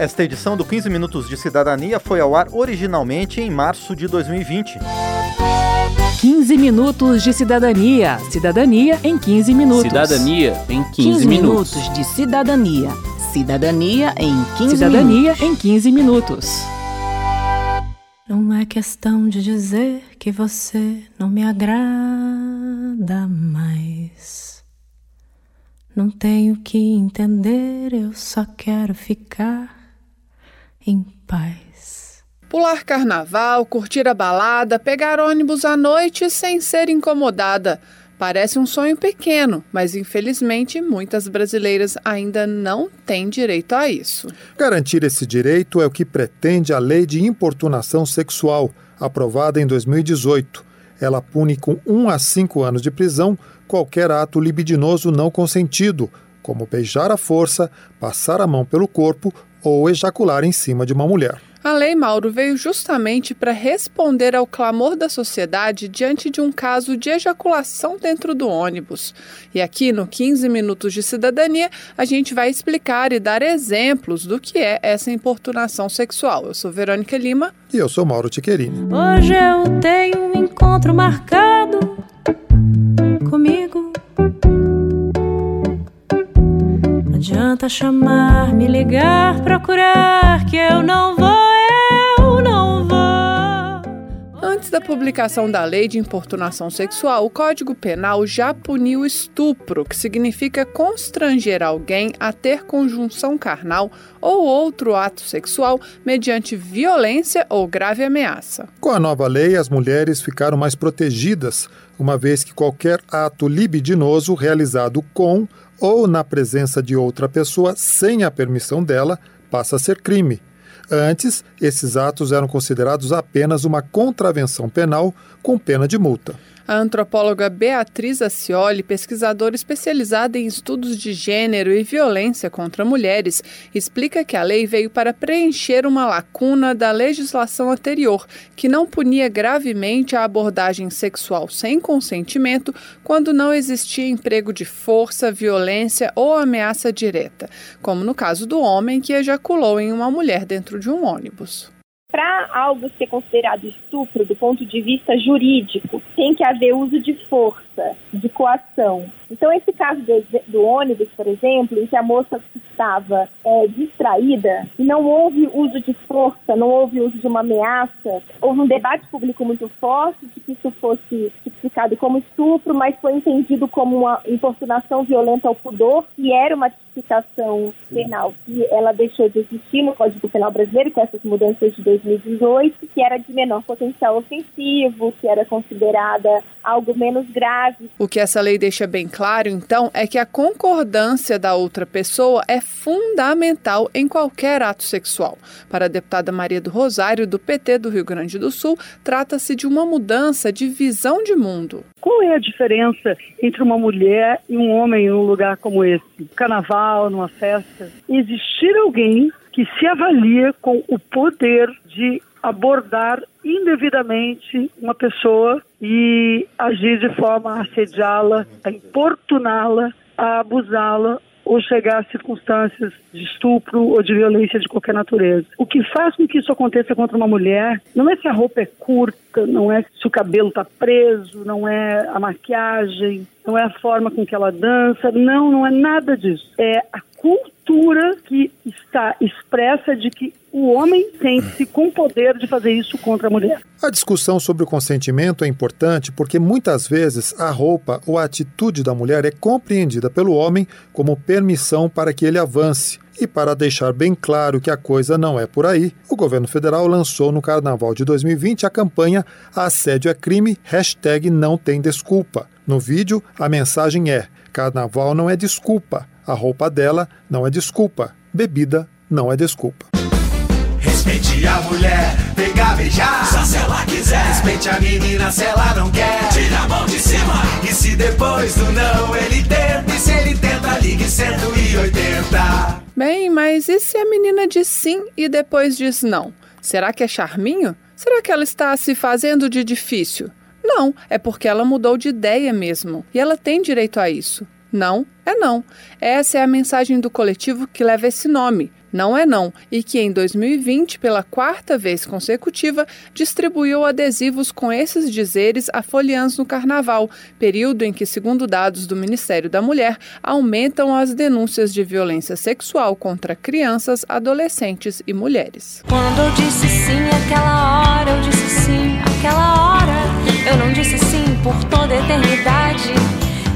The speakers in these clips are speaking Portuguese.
Esta edição do 15 Minutos de Cidadania foi ao ar originalmente em março de 2020. 15 minutos de cidadania. Cidadania em 15 minutos. Cidadania em 15, 15 minutos. minutos de cidadania. Cidadania em 15 Cidadania minutos. em 15 minutos. Não é questão de dizer que você não me agrada mais. Não tenho que entender, eu só quero ficar em paz. Pular carnaval, curtir a balada, pegar ônibus à noite sem ser incomodada. Parece um sonho pequeno, mas infelizmente muitas brasileiras ainda não têm direito a isso. Garantir esse direito é o que pretende a Lei de Importunação Sexual, aprovada em 2018. Ela pune com 1 a 5 anos de prisão qualquer ato libidinoso não consentido, como beijar à força, passar a mão pelo corpo ou ejacular em cima de uma mulher. A Lei Mauro veio justamente para responder ao clamor da sociedade diante de um caso de ejaculação dentro do ônibus. E aqui no 15 Minutos de Cidadania, a gente vai explicar e dar exemplos do que é essa importunação sexual. Eu sou Verônica Lima. E eu sou Mauro Tiquerini. Hoje eu tenho um encontro marcado Adianta chamar, me ligar, procurar, que eu não vou, eu não vou. Antes da publicação da lei de importunação sexual, o Código Penal já puniu estupro, que significa constranger alguém a ter conjunção carnal ou outro ato sexual mediante violência ou grave ameaça. Com a nova lei, as mulheres ficaram mais protegidas, uma vez que qualquer ato libidinoso realizado com ou na presença de outra pessoa sem a permissão dela passa a ser crime. Antes, esses atos eram considerados apenas uma contravenção penal com pena de multa. A antropóloga Beatriz Acioli, pesquisadora especializada em estudos de gênero e violência contra mulheres, explica que a lei veio para preencher uma lacuna da legislação anterior, que não punia gravemente a abordagem sexual sem consentimento quando não existia emprego de força, violência ou ameaça direta, como no caso do homem que ejaculou em uma mulher dentro de um ônibus. Para algo ser considerado estupro do ponto de vista jurídico, tem que haver uso de força, de coação. Então, esse caso do, do ônibus, por exemplo, em que a moça estava é, distraída e não houve uso de força, não houve uso de uma ameaça, houve um debate público muito forte de que isso fosse tipificado como estupro, mas foi entendido como uma importunação violenta ao pudor, que era uma tipificação penal que ela deixou de existir no Código Penal Brasileiro com essas mudanças de 2018, que era de menor potencial ofensivo, que era considerada algo menos grave. O que essa lei deixa bem claro, então, é que a concordância da outra pessoa é fundamental em qualquer ato sexual. Para a deputada Maria do Rosário, do PT do Rio Grande do Sul, trata-se de uma mudança de visão de mundo. Qual é a diferença entre uma mulher e um homem em um lugar como esse? Carnaval, numa festa. Existir alguém que se avalia com o poder de abordar indevidamente uma pessoa e agir de forma a assediá-la, a importuná-la, a abusá-la ou chegar a circunstâncias de estupro ou de violência de qualquer natureza. O que faz com que isso aconteça contra uma mulher não é se a roupa é curta, não é se o cabelo está preso, não é a maquiagem, não é a forma com que ela dança, não, não é nada disso. É a cultura que está expressa de que o homem sente-se com poder de fazer isso contra a mulher. A discussão sobre o consentimento é importante porque muitas vezes a roupa ou a atitude da mulher é compreendida pelo homem como permissão para que ele avance. E para deixar bem claro que a coisa não é por aí, o governo federal lançou no carnaval de 2020 a campanha Assédio é crime, hashtag não tem desculpa. No vídeo, a mensagem é: Carnaval não é desculpa, a roupa dela não é desculpa, bebida não é desculpa. Respeite a mulher, pegar, beijar, só se ela quiser. Respeite a menina se ela não quer. Tira a mão de cima. E se depois do não ele tenta, e se ele tenta, ligue 180. Bem, mas e se a menina diz sim e depois diz não? Será que é charminho? Será que ela está se fazendo de difícil? Não, é porque ela mudou de ideia mesmo. E ela tem direito a isso. Não é não. Essa é a mensagem do coletivo que leva esse nome. não é não e que em 2020, pela quarta vez consecutiva, distribuiu adesivos com esses dizeres a foliãs no carnaval, período em que, segundo dados do Ministério da Mulher, aumentam as denúncias de violência sexual contra crianças, adolescentes e mulheres. Quando eu disse sim aquela hora, eu disse sim aquela hora. Eu não disse sim por toda eternidade.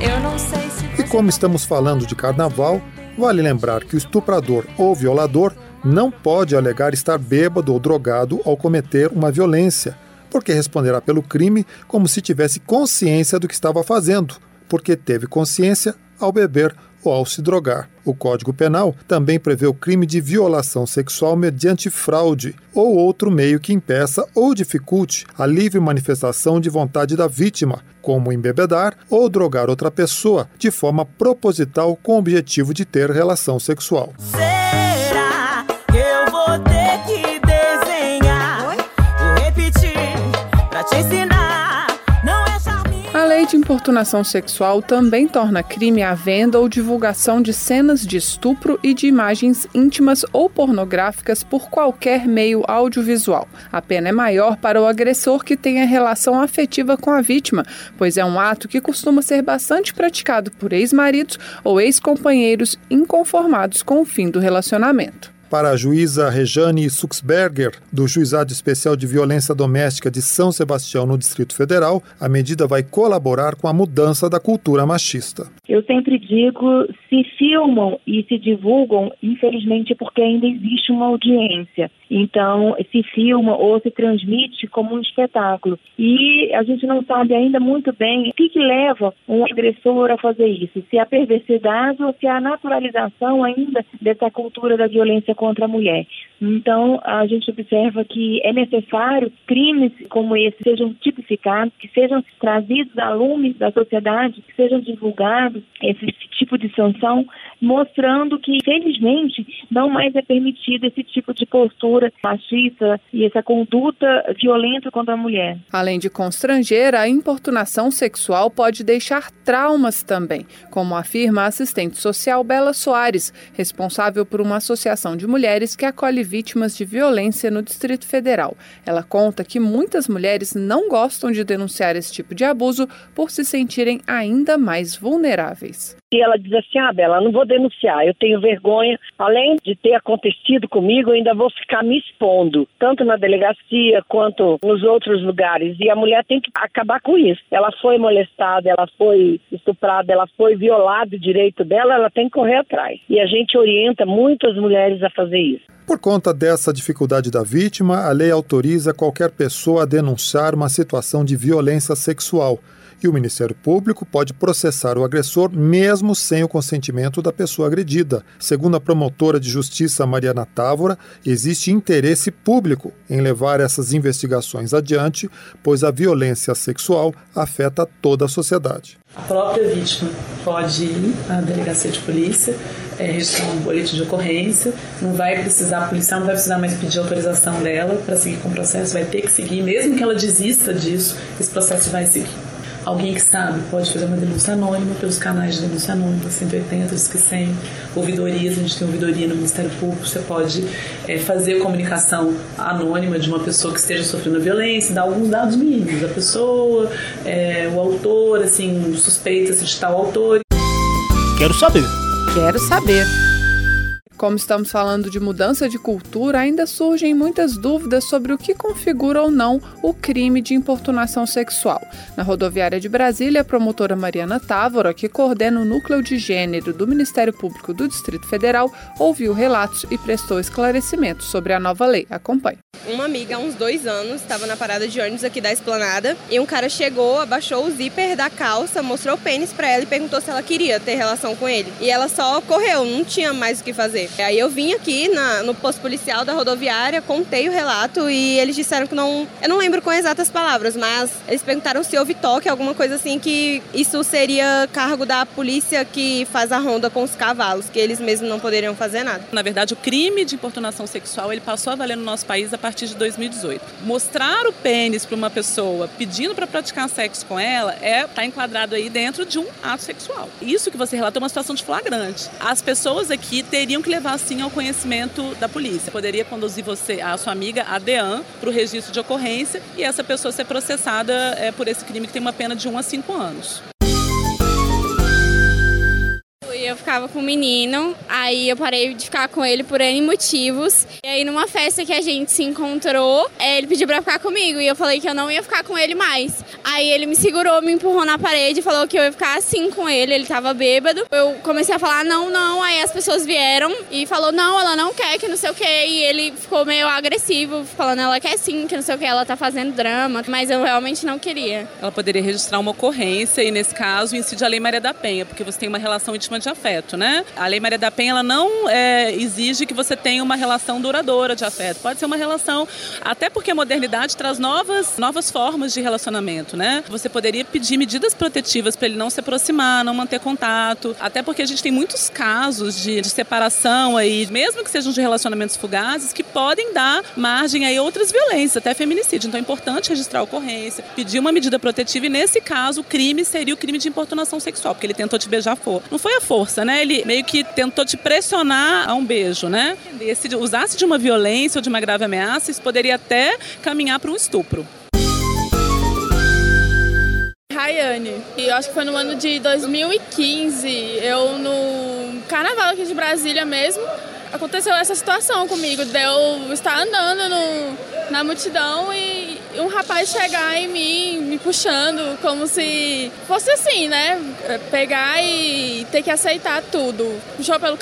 Eu não sei se. E como estamos falando de carnaval, vale lembrar que o estuprador ou violador não pode alegar estar bêbado ou drogado ao cometer uma violência, porque responderá pelo crime como se tivesse consciência do que estava fazendo, porque teve consciência ao beber ou ao se drogar. O Código Penal também prevê o crime de violação sexual mediante fraude ou outro meio que impeça ou dificulte a livre manifestação de vontade da vítima, como embebedar ou drogar outra pessoa de forma proposital com o objetivo de ter relação sexual. Será importunação sexual também torna crime a venda ou divulgação de cenas de estupro e de imagens íntimas ou pornográficas por qualquer meio audiovisual. A pena é maior para o agressor que tenha relação afetiva com a vítima, pois é um ato que costuma ser bastante praticado por ex-maridos ou ex-companheiros inconformados com o fim do relacionamento. Para a juíza Rejane Suxberger, do Juizado Especial de Violência Doméstica de São Sebastião, no Distrito Federal, a medida vai colaborar com a mudança da cultura machista. Eu sempre digo, se filmam e se divulgam, infelizmente, porque ainda existe uma audiência. Então, se filma ou se transmite como um espetáculo. E a gente não sabe ainda muito bem o que, que leva um agressor a fazer isso. Se é a perversidade ou se é a naturalização ainda dessa cultura da violência contra a mulher. Então, a gente observa que é necessário crimes como esse sejam tipificados, que sejam trazidos a lume da sociedade, que sejam divulgados esse tipo de sanção, mostrando que, felizmente, não mais é permitido esse tipo de postura machista e essa conduta violenta contra a mulher. Além de constranger, a importunação sexual pode deixar traumas também, como afirma a assistente social Bela Soares, responsável por uma associação de mulheres que acolhe vítimas de violência no Distrito Federal. Ela conta que muitas mulheres não gostam de denunciar esse tipo de abuso por se sentirem ainda mais vulneráveis. E ela diz assim: Ah, Bela, não vou denunciar, eu tenho vergonha. Além de ter acontecido comigo, ainda vou ficar me expondo, tanto na delegacia quanto nos outros lugares. E a mulher tem que acabar com isso. Ela foi molestada, ela foi estuprada, ela foi violado o direito dela, ela tem que correr atrás. E a gente orienta muitas mulheres a fazer isso. Por conta dessa dificuldade da vítima, a lei autoriza qualquer pessoa a denunciar uma situação de violência sexual. E o Ministério Público pode processar o agressor mesmo sem o consentimento da pessoa agredida. Segundo a promotora de justiça Mariana Távora, existe interesse público em levar essas investigações adiante, pois a violência sexual afeta toda a sociedade. A própria vítima pode ir à delegacia de polícia, é, registrar um boletim de ocorrência, não vai precisar, a policial não vai precisar mais pedir autorização dela para seguir com o processo, vai ter que seguir, mesmo que ela desista disso, esse processo vai seguir. Alguém que sabe pode fazer uma denúncia anônima pelos canais de denúncia anônima, 180, Disque 100, ouvidorias, a gente tem ouvidoria no Ministério Público, você pode é, fazer comunicação anônima de uma pessoa que esteja sofrendo violência, dar alguns dados mínimos da pessoa, é, o autor, assim, suspeita-se de tal autor. Quero saber. Quero saber. Como estamos falando de mudança de cultura, ainda surgem muitas dúvidas sobre o que configura ou não o crime de importunação sexual. Na rodoviária de Brasília, a promotora Mariana Távora, que coordena o núcleo de gênero do Ministério Público do Distrito Federal, ouviu relatos e prestou esclarecimentos sobre a nova lei. Acompanhe. Uma amiga, há uns dois anos, estava na parada de ônibus aqui da esplanada e um cara chegou, abaixou o zíper da calça, mostrou o pênis para ela e perguntou se ela queria ter relação com ele. E ela só correu, não tinha mais o que fazer. Aí eu vim aqui na, no posto policial da rodoviária, contei o relato e eles disseram que não. Eu não lembro com exatas palavras, mas eles perguntaram se houve toque, alguma coisa assim, que isso seria cargo da polícia que faz a ronda com os cavalos, que eles mesmos não poderiam fazer nada. Na verdade, o crime de importunação sexual ele passou a valer no nosso país a partir de 2018. Mostrar o pênis para uma pessoa pedindo para praticar sexo com ela é tá enquadrado aí dentro de um ato sexual. Isso que você relata é uma situação de flagrante. As pessoas aqui teriam que levar sim ao conhecimento da polícia. Poderia conduzir você, a sua amiga, a DEAN, para o registro de ocorrência e essa pessoa ser processada é, por esse crime que tem uma pena de 1 a 5 anos. Eu ficava com o menino, aí eu parei de ficar com ele por N motivos. E aí, numa festa que a gente se encontrou, é, ele pediu pra ficar comigo e eu falei que eu não ia ficar com ele mais. Aí ele me segurou, me empurrou na parede, falou que eu ia ficar assim com ele, ele tava bêbado. Eu comecei a falar não, não, aí as pessoas vieram e falou não, ela não quer, que não sei o que. E ele ficou meio agressivo, falando ela quer sim, que não sei o que, ela tá fazendo drama, mas eu realmente não queria. Ela poderia registrar uma ocorrência e, nesse caso, incide a Lei Maria da Penha, porque você tem uma relação íntima de afeto, né? A Lei Maria da Penha ela não é, exige que você tenha uma relação duradoura de afeto. Pode ser uma relação, até porque a modernidade traz novas, novas formas de relacionamento, né? Você poderia pedir medidas protetivas para ele não se aproximar, não manter contato, até porque a gente tem muitos casos de, de separação aí, mesmo que sejam de relacionamentos fugazes, que podem dar margem a outras violências, até feminicídio. Então é importante registrar a ocorrência, pedir uma medida protetiva e nesse caso o crime seria o crime de importunação sexual, porque ele tentou te beijar for. Não foi a força, né? Ele meio que tentou te pressionar a um beijo, né? E se usasse de uma violência ou de uma grave ameaça, isso poderia até caminhar para um estupro. Rayane. E eu acho que foi no ano de 2015, eu no carnaval aqui de Brasília mesmo, aconteceu essa situação comigo, de eu estar andando no, na multidão e um rapaz chegar em mim, me puxando, como se fosse assim, né? Pegar e ter que aceitar tudo. Puxou pelo,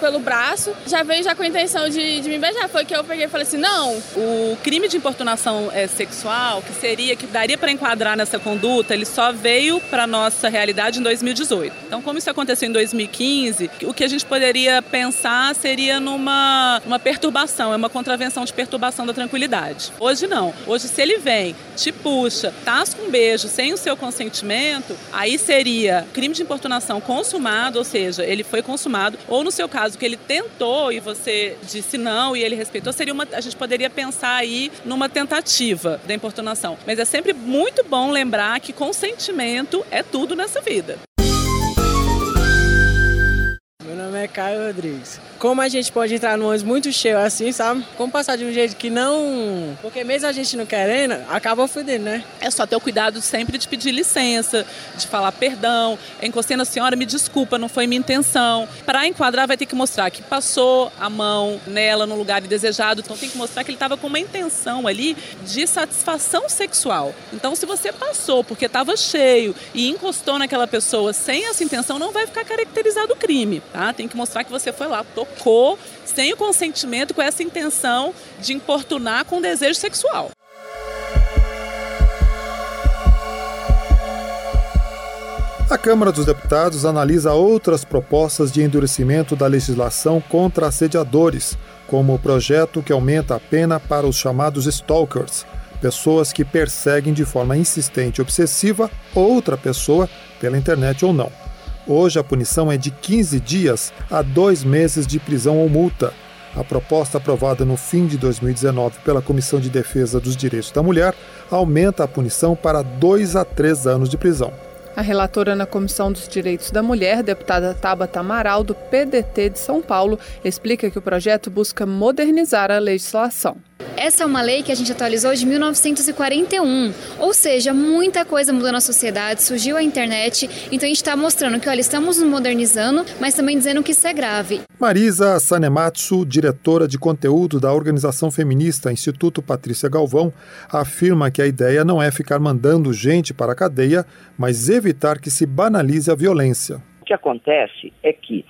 pelo braço, já veio já com a intenção de, de me beijar. Foi que eu peguei e falei assim, não. O crime de importunação é, sexual, que seria, que daria para enquadrar nessa conduta, ele só veio para nossa realidade em 2018. Então, como isso aconteceu em 2015, o que a gente poderia pensar seria numa uma perturbação, é uma contravenção de perturbação da tranquilidade. Hoje não. Hoje, se ele vem, te puxa, tasca um beijo sem o seu consentimento, aí seria crime de importunação consumado, ou seja, ele foi consumado, ou no seu caso que ele tentou e você disse não e ele respeitou, seria uma, a gente poderia pensar aí numa tentativa da importunação. Mas é sempre muito bom lembrar que consentimento é tudo nessa vida. Meu nome é Caio Rodrigues. Como a gente pode entrar num ônibus muito cheio assim, sabe? Como passar de um jeito que não. Porque mesmo a gente não querendo, acaba fudendo, né? É só ter o cuidado sempre de pedir licença, de falar perdão. Encostei na senhora, me desculpa, não foi minha intenção. Para enquadrar, vai ter que mostrar que passou a mão nela no lugar indesejado. Então tem que mostrar que ele estava com uma intenção ali de satisfação sexual. Então, se você passou porque estava cheio e encostou naquela pessoa sem essa intenção, não vai ficar caracterizado o crime, tá? Tem que mostrar que você foi lá, tocou sem o consentimento, com essa intenção de importunar com desejo sexual. A Câmara dos Deputados analisa outras propostas de endurecimento da legislação contra assediadores, como o projeto que aumenta a pena para os chamados stalkers, pessoas que perseguem de forma insistente e obsessiva outra pessoa pela internet ou não. Hoje a punição é de 15 dias a dois meses de prisão ou multa. A proposta aprovada no fim de 2019 pela Comissão de Defesa dos Direitos da Mulher aumenta a punição para dois a três anos de prisão. A relatora na Comissão dos Direitos da Mulher, deputada Tabata Amaral, do PDT de São Paulo, explica que o projeto busca modernizar a legislação. Essa é uma lei que a gente atualizou de 1941, ou seja, muita coisa mudou na sociedade, surgiu a internet, então a gente está mostrando que, olha, estamos nos modernizando, mas também dizendo que isso é grave. Marisa Sanematsu, diretora de conteúdo da organização feminista Instituto Patrícia Galvão, afirma que a ideia não é ficar mandando gente para a cadeia, mas evitar que se banalize a violência. O que acontece é que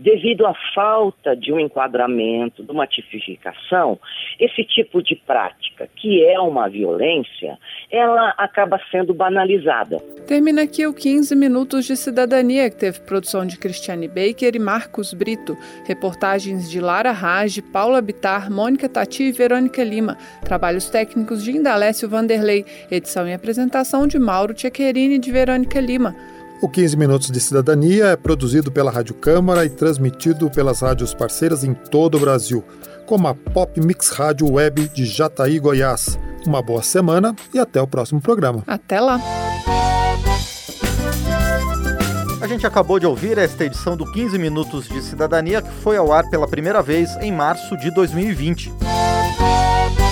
devido à falta de um enquadramento, de uma tipificação, esse tipo de prática, que é uma violência, ela acaba sendo banalizada. Termina aqui o 15 Minutos de Cidadania, que teve produção de Cristiane Baker e Marcos Brito, reportagens de Lara Rage, Paula Bitar, Mônica Tati e Verônica Lima, trabalhos técnicos de Indalécio Vanderlei, edição e apresentação de Mauro Tchequerini e de Verônica Lima. O 15 Minutos de Cidadania é produzido pela Rádio Câmara e transmitido pelas rádios parceiras em todo o Brasil, como a Pop Mix Rádio Web de Jataí, Goiás. Uma boa semana e até o próximo programa. Até lá! gente acabou de ouvir esta edição do 15 Minutos de Cidadania, que foi ao ar pela primeira vez em março de 2020.